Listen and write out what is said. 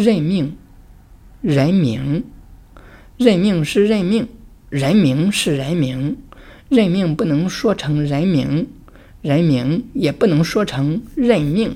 任命人名任命是任命人名是人名任命不能说成人名人名也不能说成任命。